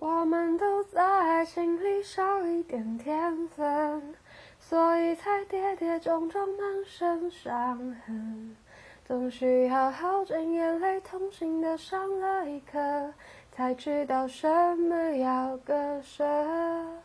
我们都在爱情里少一点天分，所以才跌跌撞撞，满身伤痕。总需要耗尽眼泪，痛心的上了一课，才知道什么要割舍。